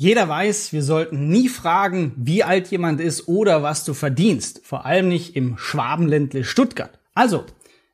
Jeder weiß, wir sollten nie fragen, wie alt jemand ist oder was du verdienst. Vor allem nicht im Schwabenländle Stuttgart. Also,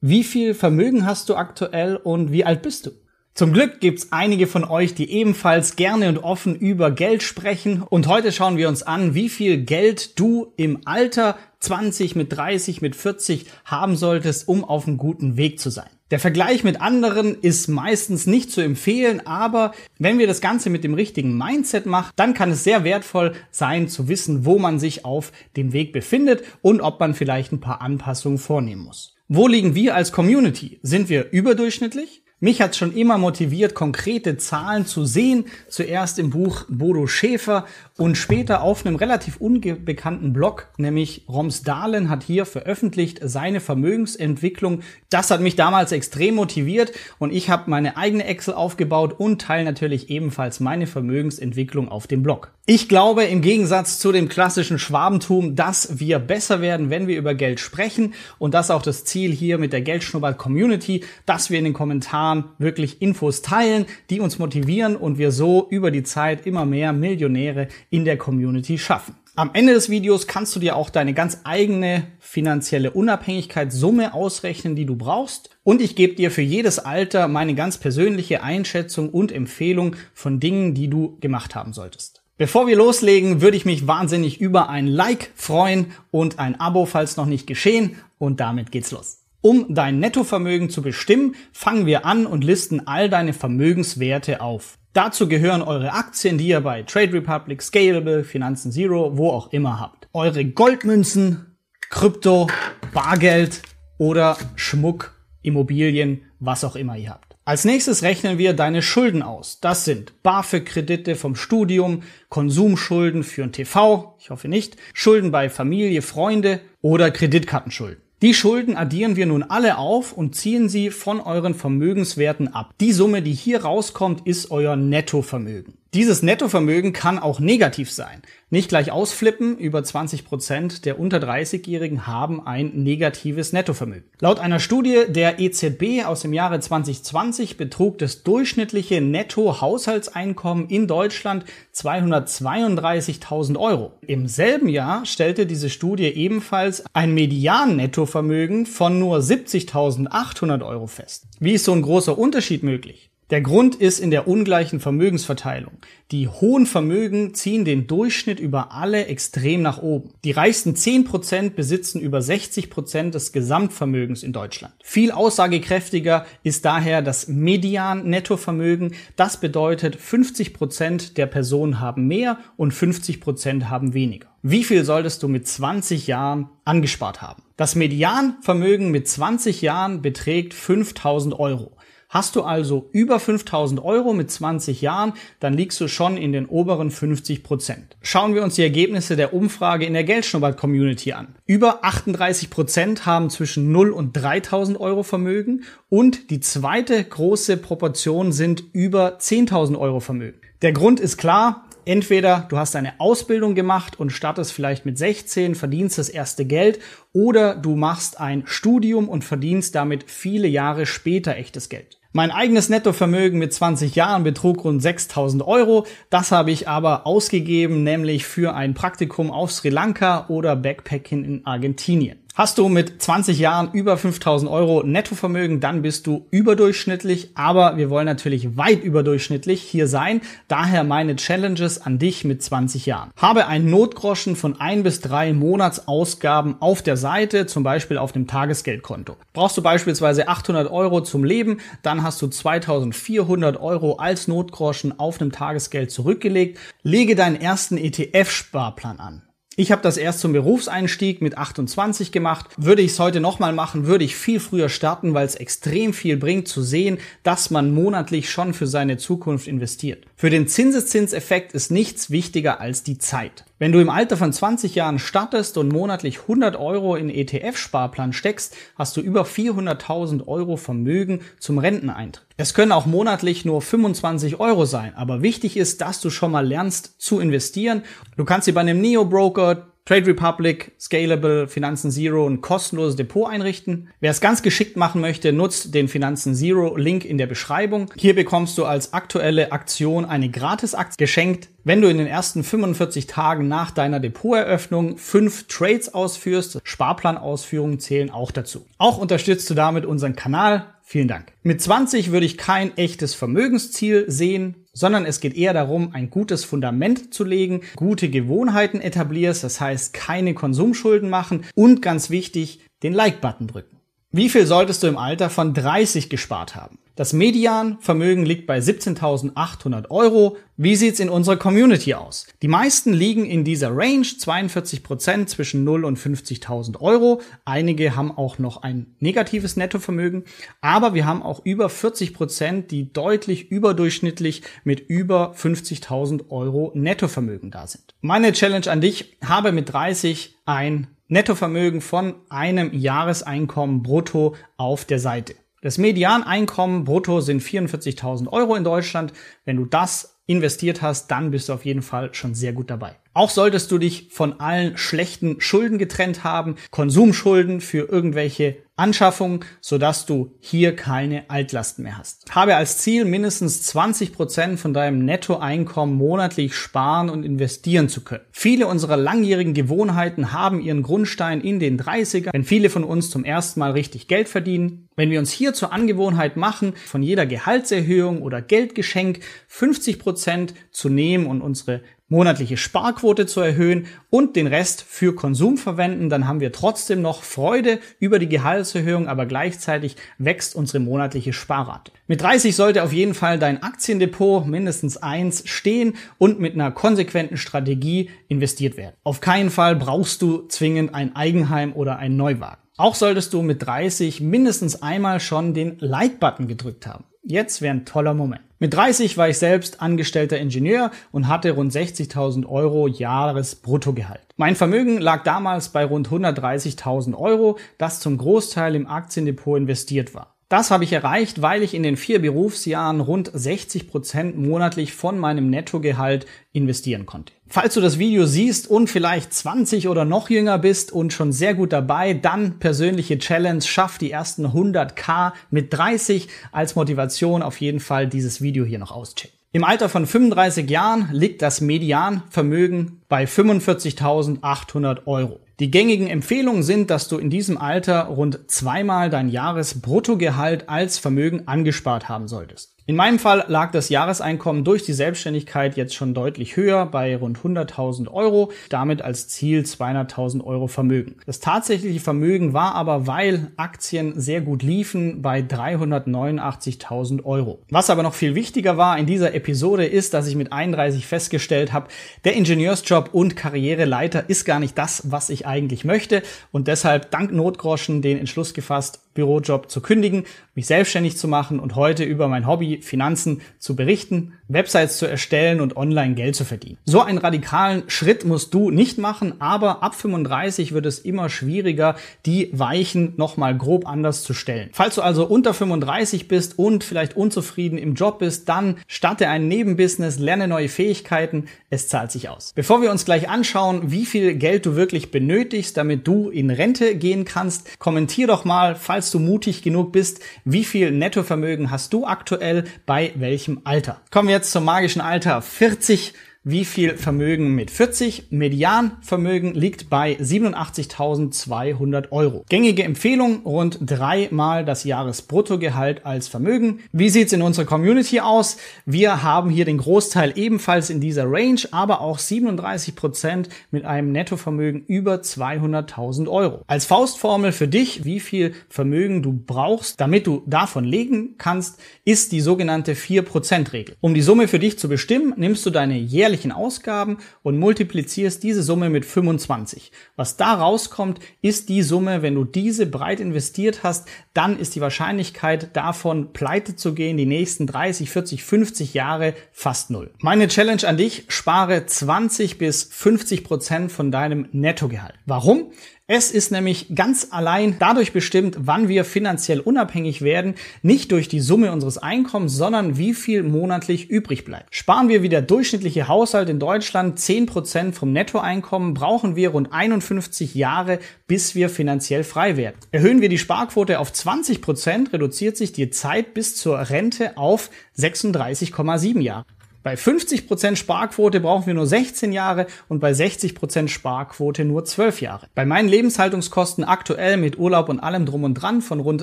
wie viel Vermögen hast du aktuell und wie alt bist du? Zum Glück gibt's einige von euch, die ebenfalls gerne und offen über Geld sprechen. Und heute schauen wir uns an, wie viel Geld du im Alter 20, mit 30, mit 40 haben solltest, um auf einem guten Weg zu sein. Der Vergleich mit anderen ist meistens nicht zu empfehlen, aber wenn wir das Ganze mit dem richtigen Mindset machen, dann kann es sehr wertvoll sein zu wissen, wo man sich auf dem Weg befindet und ob man vielleicht ein paar Anpassungen vornehmen muss. Wo liegen wir als Community? Sind wir überdurchschnittlich? Mich hat schon immer motiviert, konkrete Zahlen zu sehen. Zuerst im Buch Bodo Schäfer und später auf einem relativ unbekannten Blog, nämlich Roms Dahlen hat hier veröffentlicht seine Vermögensentwicklung. Das hat mich damals extrem motiviert und ich habe meine eigene Excel aufgebaut und teile natürlich ebenfalls meine Vermögensentwicklung auf dem Blog. Ich glaube im Gegensatz zu dem klassischen Schwabentum, dass wir besser werden, wenn wir über Geld sprechen und das auch das Ziel hier mit der Geldschnurrbart Community, dass wir in den Kommentaren wirklich Infos teilen, die uns motivieren und wir so über die Zeit immer mehr Millionäre in der Community schaffen. Am Ende des Videos kannst du dir auch deine ganz eigene finanzielle Unabhängigkeitssumme ausrechnen, die du brauchst. Und ich gebe dir für jedes Alter meine ganz persönliche Einschätzung und Empfehlung von Dingen, die du gemacht haben solltest. Bevor wir loslegen, würde ich mich wahnsinnig über ein Like freuen und ein Abo, falls noch nicht geschehen. Und damit geht's los. Um dein Nettovermögen zu bestimmen, fangen wir an und listen all deine Vermögenswerte auf. Dazu gehören eure Aktien, die ihr bei Trade Republic, Scalable, Finanzen Zero, wo auch immer habt. Eure Goldmünzen, Krypto, Bargeld oder Schmuck, Immobilien, was auch immer ihr habt. Als nächstes rechnen wir deine Schulden aus. Das sind BAföG-Kredite vom Studium, Konsumschulden für ein TV, ich hoffe nicht, Schulden bei Familie, Freunde oder Kreditkartenschulden. Die Schulden addieren wir nun alle auf und ziehen sie von euren Vermögenswerten ab. Die Summe, die hier rauskommt, ist euer Nettovermögen. Dieses Nettovermögen kann auch negativ sein. Nicht gleich ausflippen, über 20 Prozent der unter 30-Jährigen haben ein negatives Nettovermögen. Laut einer Studie der EZB aus dem Jahre 2020 betrug das durchschnittliche Nettohaushaltseinkommen in Deutschland 232.000 Euro. Im selben Jahr stellte diese Studie ebenfalls ein Median-Nettovermögen von nur 70.800 Euro fest. Wie ist so ein großer Unterschied möglich? Der Grund ist in der ungleichen Vermögensverteilung. Die hohen Vermögen ziehen den Durchschnitt über alle extrem nach oben. Die reichsten 10% besitzen über 60% des Gesamtvermögens in Deutschland. Viel aussagekräftiger ist daher das Median-Nettovermögen. Das bedeutet, 50% der Personen haben mehr und 50% haben weniger. Wie viel solltest du mit 20 Jahren angespart haben? Das Medianvermögen mit 20 Jahren beträgt 5000 Euro. Hast du also über 5000 Euro mit 20 Jahren, dann liegst du schon in den oberen 50 Prozent. Schauen wir uns die Ergebnisse der Umfrage in der Geldschnurrbart-Community an. Über 38 Prozent haben zwischen 0 und 3000 Euro Vermögen und die zweite große Proportion sind über 10.000 Euro Vermögen. Der Grund ist klar, Entweder du hast eine Ausbildung gemacht und startest vielleicht mit 16, verdienst das erste Geld, oder du machst ein Studium und verdienst damit viele Jahre später echtes Geld. Mein eigenes Nettovermögen mit 20 Jahren betrug rund 6000 Euro. Das habe ich aber ausgegeben, nämlich für ein Praktikum auf Sri Lanka oder Backpacking in Argentinien. Hast du mit 20 Jahren über 5000 Euro Nettovermögen, dann bist du überdurchschnittlich, aber wir wollen natürlich weit überdurchschnittlich hier sein. Daher meine Challenges an dich mit 20 Jahren. Habe ein Notgroschen von ein bis drei Monatsausgaben auf der Seite, zum Beispiel auf dem Tagesgeldkonto. Brauchst du beispielsweise 800 Euro zum Leben, dann hast du 2400 Euro als Notgroschen auf einem Tagesgeld zurückgelegt. Lege deinen ersten ETF-Sparplan an. Ich habe das erst zum Berufseinstieg mit 28 gemacht. Würde ich es heute nochmal machen, würde ich viel früher starten, weil es extrem viel bringt zu sehen, dass man monatlich schon für seine Zukunft investiert. Für den Zinseszinseffekt ist nichts wichtiger als die Zeit. Wenn du im Alter von 20 Jahren startest und monatlich 100 Euro in ETF-Sparplan steckst, hast du über 400.000 Euro Vermögen zum Renteneintritt. Es können auch monatlich nur 25 Euro sein, aber wichtig ist, dass du schon mal lernst zu investieren. Du kannst sie bei einem Neo-Broker Trade Republic, Scalable, Finanzen Zero ein kostenloses Depot einrichten. Wer es ganz geschickt machen möchte, nutzt den Finanzen Zero Link in der Beschreibung. Hier bekommst du als aktuelle Aktion eine Gratis-Aktie geschenkt, wenn du in den ersten 45 Tagen nach deiner Depoteröffnung fünf Trades ausführst. Sparplanausführungen zählen auch dazu. Auch unterstützt du damit unseren Kanal. Vielen Dank. Mit 20 würde ich kein echtes Vermögensziel sehen sondern es geht eher darum, ein gutes Fundament zu legen, gute Gewohnheiten etablierst, das heißt keine Konsumschulden machen und ganz wichtig, den Like-Button drücken. Wie viel solltest du im Alter von 30 gespart haben? Das Medianvermögen liegt bei 17.800 Euro. Wie sieht's in unserer Community aus? Die meisten liegen in dieser Range, 42 Prozent zwischen 0 und 50.000 Euro. Einige haben auch noch ein negatives Nettovermögen, aber wir haben auch über 40 Prozent, die deutlich überdurchschnittlich mit über 50.000 Euro Nettovermögen da sind. Meine Challenge an dich, habe mit 30 ein Nettovermögen von einem Jahreseinkommen brutto auf der Seite. Das Medianeinkommen brutto sind 44.000 Euro in Deutschland. Wenn du das investiert hast, dann bist du auf jeden Fall schon sehr gut dabei. Auch solltest du dich von allen schlechten Schulden getrennt haben, Konsumschulden für irgendwelche Anschaffungen, sodass du hier keine Altlasten mehr hast. Habe als Ziel mindestens 20 Prozent von deinem Nettoeinkommen monatlich sparen und investieren zu können. Viele unserer langjährigen Gewohnheiten haben ihren Grundstein in den 30er, wenn viele von uns zum ersten Mal richtig Geld verdienen. Wenn wir uns hier zur Angewohnheit machen, von jeder Gehaltserhöhung oder Geldgeschenk 50 Prozent zu nehmen und unsere monatliche Sparquote zu erhöhen und den Rest für Konsum verwenden, dann haben wir trotzdem noch Freude über die Gehaltserhöhung, aber gleichzeitig wächst unsere monatliche Sparrate. Mit 30 sollte auf jeden Fall dein Aktiendepot mindestens eins stehen und mit einer konsequenten Strategie investiert werden. Auf keinen Fall brauchst du zwingend ein Eigenheim oder einen Neuwagen. Auch solltest du mit 30 mindestens einmal schon den Like-Button gedrückt haben. Jetzt wäre ein toller Moment. Mit 30 war ich selbst angestellter Ingenieur und hatte rund 60.000 Euro Jahresbruttogehalt. Mein Vermögen lag damals bei rund 130.000 Euro, das zum Großteil im Aktiendepot investiert war. Das habe ich erreicht, weil ich in den vier Berufsjahren rund 60 Prozent monatlich von meinem Nettogehalt investieren konnte. Falls du das Video siehst und vielleicht 20 oder noch jünger bist und schon sehr gut dabei, dann persönliche Challenge, schaff die ersten 100k mit 30 als Motivation auf jeden Fall dieses Video hier noch auschecken. Im Alter von 35 Jahren liegt das Medianvermögen bei 45.800 Euro. Die gängigen Empfehlungen sind, dass du in diesem Alter rund zweimal dein Jahresbruttogehalt als Vermögen angespart haben solltest. In meinem Fall lag das Jahreseinkommen durch die Selbstständigkeit jetzt schon deutlich höher bei rund 100.000 Euro, damit als Ziel 200.000 Euro Vermögen. Das tatsächliche Vermögen war aber, weil Aktien sehr gut liefen, bei 389.000 Euro. Was aber noch viel wichtiger war in dieser Episode ist, dass ich mit 31 festgestellt habe, der Ingenieursjob und Karriereleiter ist gar nicht das, was ich eigentlich möchte und deshalb dank Notgroschen den Entschluss gefasst, Bürojob zu kündigen, mich selbstständig zu machen und heute über mein Hobby Finanzen zu berichten, Websites zu erstellen und online Geld zu verdienen. So einen radikalen Schritt musst du nicht machen, aber ab 35 wird es immer schwieriger, die Weichen nochmal grob anders zu stellen. Falls du also unter 35 bist und vielleicht unzufrieden im Job bist, dann starte ein Nebenbusiness, lerne neue Fähigkeiten, es zahlt sich aus. Bevor wir uns gleich anschauen, wie viel Geld du wirklich benötigst, damit du in Rente gehen kannst, kommentier doch mal, falls du mutig genug bist, wie viel Nettovermögen hast du aktuell bei welchem Alter? Kommen wir jetzt zum magischen Alter. 40 wie viel Vermögen mit 40. Medianvermögen liegt bei 87.200 Euro. Gängige Empfehlung, rund dreimal das Jahresbruttogehalt als Vermögen. Wie sieht's in unserer Community aus? Wir haben hier den Großteil ebenfalls in dieser Range, aber auch 37 Prozent mit einem Nettovermögen über 200.000 Euro. Als Faustformel für dich, wie viel Vermögen du brauchst, damit du davon legen kannst, ist die sogenannte 4%-Regel. Um die Summe für dich zu bestimmen, nimmst du deine jährliche jährlichen Ausgaben und multiplizierst diese Summe mit 25. Was da rauskommt, ist die Summe, wenn du diese breit investiert hast, dann ist die Wahrscheinlichkeit davon pleite zu gehen die nächsten 30, 40, 50 Jahre fast null. Meine Challenge an dich, spare 20 bis 50 Prozent von deinem Nettogehalt. Warum? Es ist nämlich ganz allein dadurch bestimmt, wann wir finanziell unabhängig werden, nicht durch die Summe unseres Einkommens, sondern wie viel monatlich übrig bleibt. Sparen wir wie der durchschnittliche Haushalt in Deutschland 10% vom Nettoeinkommen, brauchen wir rund 51 Jahre, bis wir finanziell frei werden. Erhöhen wir die Sparquote auf 20%, reduziert sich die Zeit bis zur Rente auf 36,7 Jahre. Bei 50% Sparquote brauchen wir nur 16 Jahre und bei 60% Sparquote nur 12 Jahre. Bei meinen Lebenshaltungskosten aktuell mit Urlaub und allem drum und dran von rund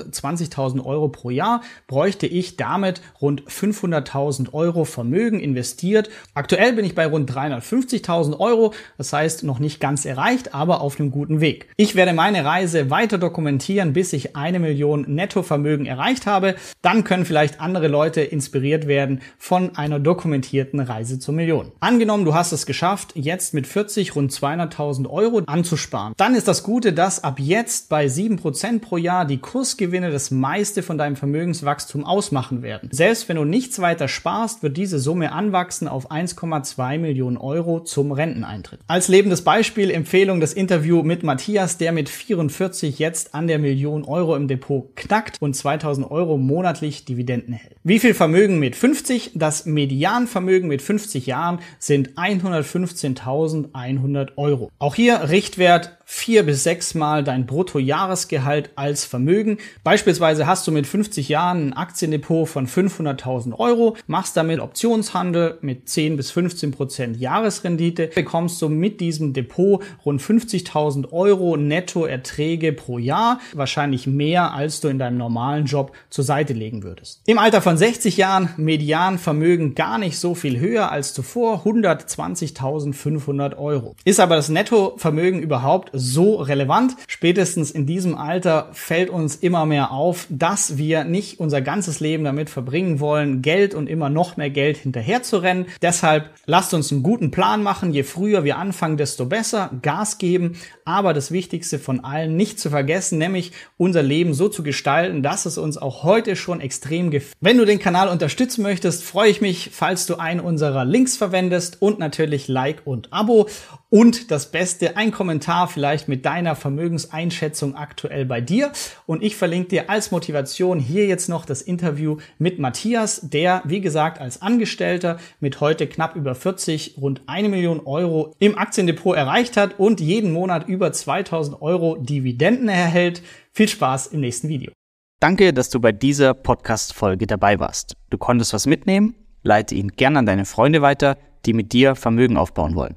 20.000 Euro pro Jahr bräuchte ich damit rund 500.000 Euro Vermögen investiert. Aktuell bin ich bei rund 350.000 Euro, das heißt noch nicht ganz erreicht, aber auf einem guten Weg. Ich werde meine Reise weiter dokumentieren, bis ich eine Million Nettovermögen erreicht habe. Dann können vielleicht andere Leute inspiriert werden von einer Dokumentierung garantierten Reise zur Million. Angenommen, du hast es geschafft, jetzt mit 40 rund 200.000 Euro anzusparen. Dann ist das Gute, dass ab jetzt bei 7% pro Jahr die Kursgewinne das meiste von deinem Vermögenswachstum ausmachen werden. Selbst wenn du nichts weiter sparst, wird diese Summe anwachsen auf 1,2 Millionen Euro zum Renteneintritt. Als lebendes Beispiel Empfehlung das Interview mit Matthias, der mit 44 jetzt an der Million Euro im Depot knackt und 2000 Euro monatlich Dividenden hält. Wie viel Vermögen mit 50? Das Median Vermögen mit 50 Jahren sind 115.100 Euro. Auch hier Richtwert vier bis sechs Mal dein Bruttojahresgehalt als Vermögen. Beispielsweise hast du mit 50 Jahren ein Aktiendepot von 500.000 Euro, machst damit Optionshandel mit 10 bis 15 Prozent Jahresrendite, bekommst du mit diesem Depot rund 50.000 Euro Nettoerträge pro Jahr, wahrscheinlich mehr als du in deinem normalen Job zur Seite legen würdest. Im Alter von 60 Jahren Medianvermögen gar nicht so viel höher als zuvor, 120.500 Euro. Ist aber das Nettovermögen überhaupt so relevant. Spätestens in diesem Alter fällt uns immer mehr auf, dass wir nicht unser ganzes Leben damit verbringen wollen, Geld und immer noch mehr Geld hinterher zu rennen. Deshalb lasst uns einen guten Plan machen. Je früher wir anfangen, desto besser. Gas geben. Aber das Wichtigste von allen nicht zu vergessen, nämlich unser Leben so zu gestalten, dass es uns auch heute schon extrem gefällt. Wenn du den Kanal unterstützen möchtest, freue ich mich, falls du einen unserer Links verwendest und natürlich Like und Abo. Und das Beste, ein Kommentar vielleicht mit deiner Vermögenseinschätzung aktuell bei dir. Und ich verlinke dir als Motivation hier jetzt noch das Interview mit Matthias, der, wie gesagt, als Angestellter mit heute knapp über 40 rund eine Million Euro im Aktiendepot erreicht hat und jeden Monat über 2000 Euro Dividenden erhält. Viel Spaß im nächsten Video. Danke, dass du bei dieser Podcast-Folge dabei warst. Du konntest was mitnehmen? Leite ihn gern an deine Freunde weiter, die mit dir Vermögen aufbauen wollen.